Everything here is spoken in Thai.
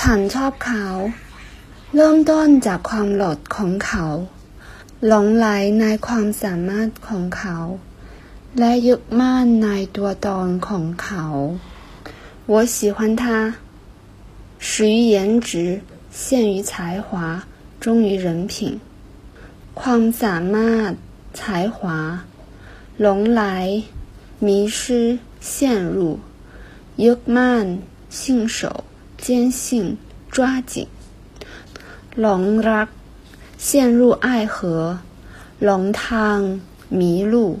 ฉันชอบเขา เริ่มต้นจากความหลดของเขา หลงไหลในความสามารถของเขา และยึดมั่นในตัวตนของเขา我喜欢他始于颜值陷于才华忠于人品ความสามารถ才华หลงไหล迷失陷入ยึดมั่น信守 坚信抓紧。龙拉陷入爱河龙汤迷路。